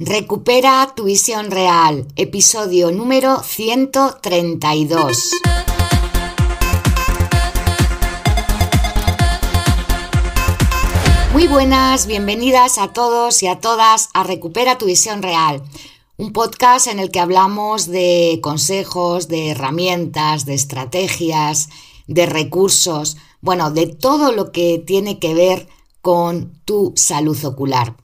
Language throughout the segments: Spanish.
Recupera tu visión real, episodio número 132. Muy buenas, bienvenidas a todos y a todas a Recupera tu visión real, un podcast en el que hablamos de consejos, de herramientas, de estrategias, de recursos, bueno, de todo lo que tiene que ver con tu salud ocular.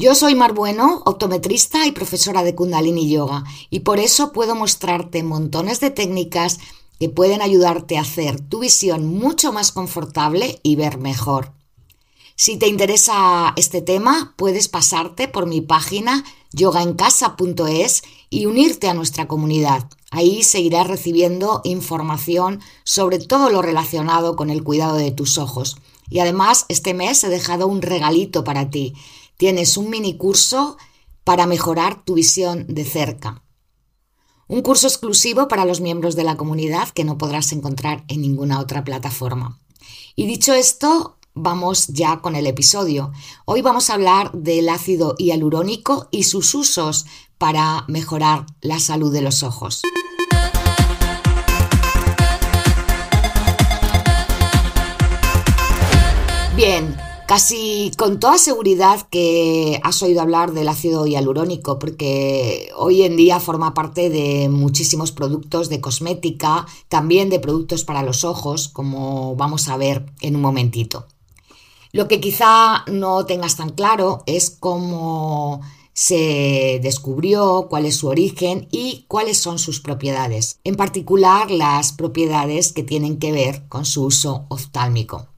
Yo soy Mar Bueno, optometrista y profesora de Kundalini Yoga, y por eso puedo mostrarte montones de técnicas que pueden ayudarte a hacer tu visión mucho más confortable y ver mejor. Si te interesa este tema, puedes pasarte por mi página yogaencasa.es y unirte a nuestra comunidad. Ahí seguirás recibiendo información sobre todo lo relacionado con el cuidado de tus ojos. Y además, este mes he dejado un regalito para ti tienes un mini curso para mejorar tu visión de cerca. Un curso exclusivo para los miembros de la comunidad que no podrás encontrar en ninguna otra plataforma. Y dicho esto, vamos ya con el episodio. Hoy vamos a hablar del ácido hialurónico y sus usos para mejorar la salud de los ojos. Bien, Casi con toda seguridad que has oído hablar del ácido hialurónico, porque hoy en día forma parte de muchísimos productos de cosmética, también de productos para los ojos, como vamos a ver en un momentito. Lo que quizá no tengas tan claro es cómo se descubrió, cuál es su origen y cuáles son sus propiedades, en particular las propiedades que tienen que ver con su uso oftálmico.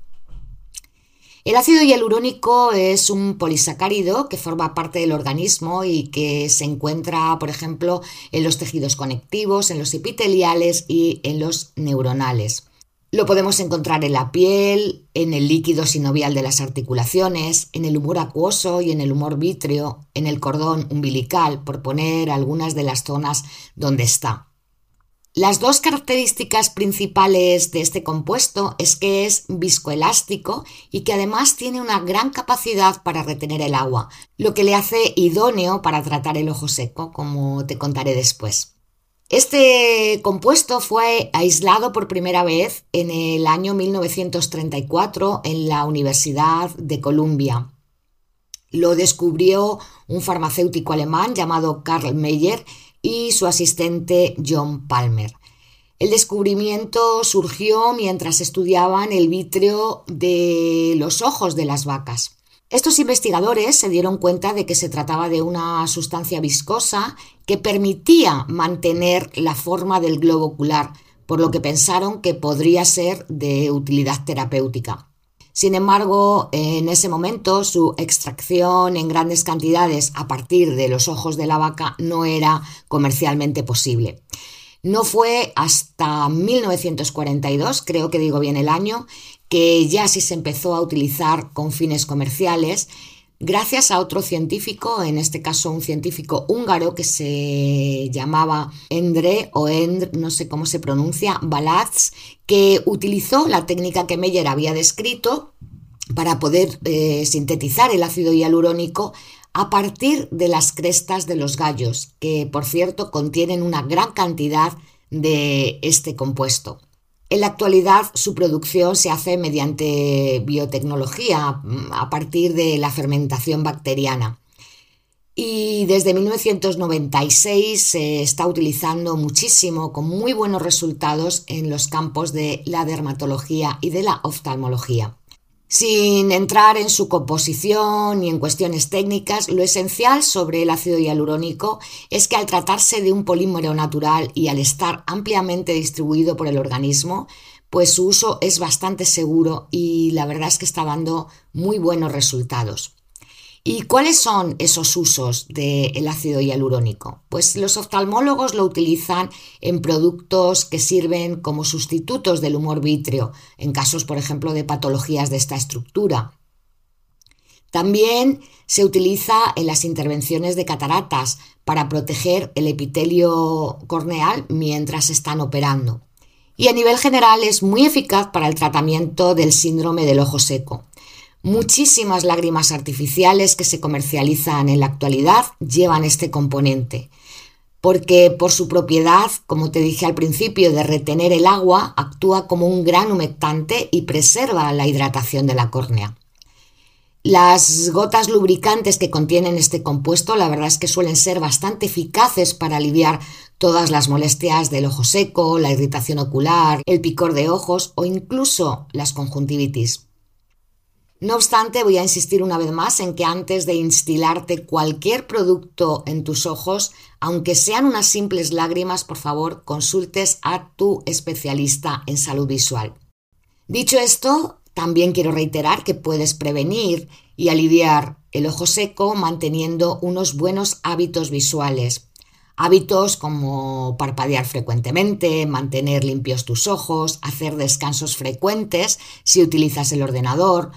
El ácido hialurónico es un polisacárido que forma parte del organismo y que se encuentra, por ejemplo, en los tejidos conectivos, en los epiteliales y en los neuronales. Lo podemos encontrar en la piel, en el líquido sinovial de las articulaciones, en el humor acuoso y en el humor vítreo, en el cordón umbilical, por poner algunas de las zonas donde está. Las dos características principales de este compuesto es que es viscoelástico y que además tiene una gran capacidad para retener el agua, lo que le hace idóneo para tratar el ojo seco, como te contaré después. Este compuesto fue aislado por primera vez en el año 1934 en la Universidad de Columbia. Lo descubrió un farmacéutico alemán llamado Karl Meyer y su asistente John Palmer. El descubrimiento surgió mientras estudiaban el vítreo de los ojos de las vacas. Estos investigadores se dieron cuenta de que se trataba de una sustancia viscosa que permitía mantener la forma del globo ocular, por lo que pensaron que podría ser de utilidad terapéutica. Sin embargo, en ese momento su extracción en grandes cantidades a partir de los ojos de la vaca no era comercialmente posible. No fue hasta 1942, creo que digo bien el año, que ya sí se empezó a utilizar con fines comerciales gracias a otro científico, en este caso un científico húngaro que se llamaba Endre o Endr, no sé cómo se pronuncia, Balazs, que utilizó la técnica que Meyer había descrito para poder eh, sintetizar el ácido hialurónico a partir de las crestas de los gallos, que por cierto contienen una gran cantidad de este compuesto. En la actualidad su producción se hace mediante biotecnología mm, a partir de la fermentación bacteriana. Y desde 1996 se está utilizando muchísimo con muy buenos resultados en los campos de la dermatología y de la oftalmología. Sin entrar en su composición ni en cuestiones técnicas, lo esencial sobre el ácido hialurónico es que al tratarse de un polímero natural y al estar ampliamente distribuido por el organismo, pues su uso es bastante seguro y la verdad es que está dando muy buenos resultados. ¿Y cuáles son esos usos del ácido hialurónico? Pues los oftalmólogos lo utilizan en productos que sirven como sustitutos del humor vítreo, en casos, por ejemplo, de patologías de esta estructura. También se utiliza en las intervenciones de cataratas para proteger el epitelio corneal mientras están operando. Y a nivel general es muy eficaz para el tratamiento del síndrome del ojo seco. Muchísimas lágrimas artificiales que se comercializan en la actualidad llevan este componente, porque por su propiedad, como te dije al principio, de retener el agua, actúa como un gran humectante y preserva la hidratación de la córnea. Las gotas lubricantes que contienen este compuesto, la verdad es que suelen ser bastante eficaces para aliviar todas las molestias del ojo seco, la irritación ocular, el picor de ojos o incluso las conjuntivitis. No obstante, voy a insistir una vez más en que antes de instilarte cualquier producto en tus ojos, aunque sean unas simples lágrimas, por favor, consultes a tu especialista en salud visual. Dicho esto, también quiero reiterar que puedes prevenir y aliviar el ojo seco manteniendo unos buenos hábitos visuales. Hábitos como parpadear frecuentemente, mantener limpios tus ojos, hacer descansos frecuentes si utilizas el ordenador,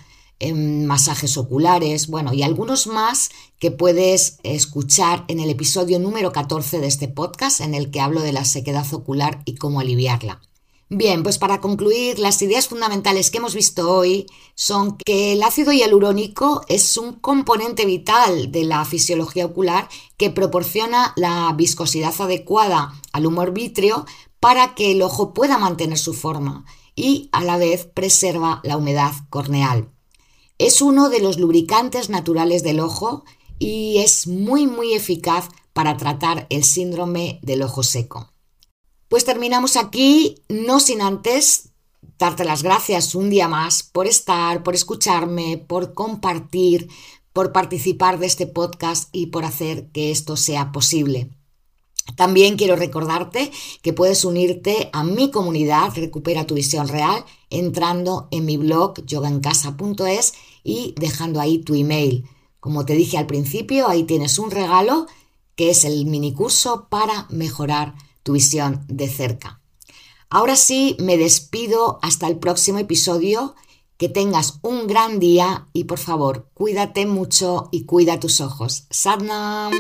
masajes oculares, bueno, y algunos más que puedes escuchar en el episodio número 14 de este podcast en el que hablo de la sequedad ocular y cómo aliviarla. Bien, pues para concluir, las ideas fundamentales que hemos visto hoy son que el ácido hialurónico es un componente vital de la fisiología ocular que proporciona la viscosidad adecuada al humor vítreo para que el ojo pueda mantener su forma y a la vez preserva la humedad corneal. Es uno de los lubricantes naturales del ojo y es muy muy eficaz para tratar el síndrome del ojo seco. Pues terminamos aquí, no sin antes darte las gracias un día más por estar, por escucharme, por compartir, por participar de este podcast y por hacer que esto sea posible. También quiero recordarte que puedes unirte a mi comunidad Recupera tu visión real entrando en mi blog yogancasa.es y dejando ahí tu email. Como te dije al principio, ahí tienes un regalo que es el minicurso para mejorar tu visión de cerca. Ahora sí, me despido hasta el próximo episodio. Que tengas un gran día y por favor, cuídate mucho y cuida tus ojos. Sadnam.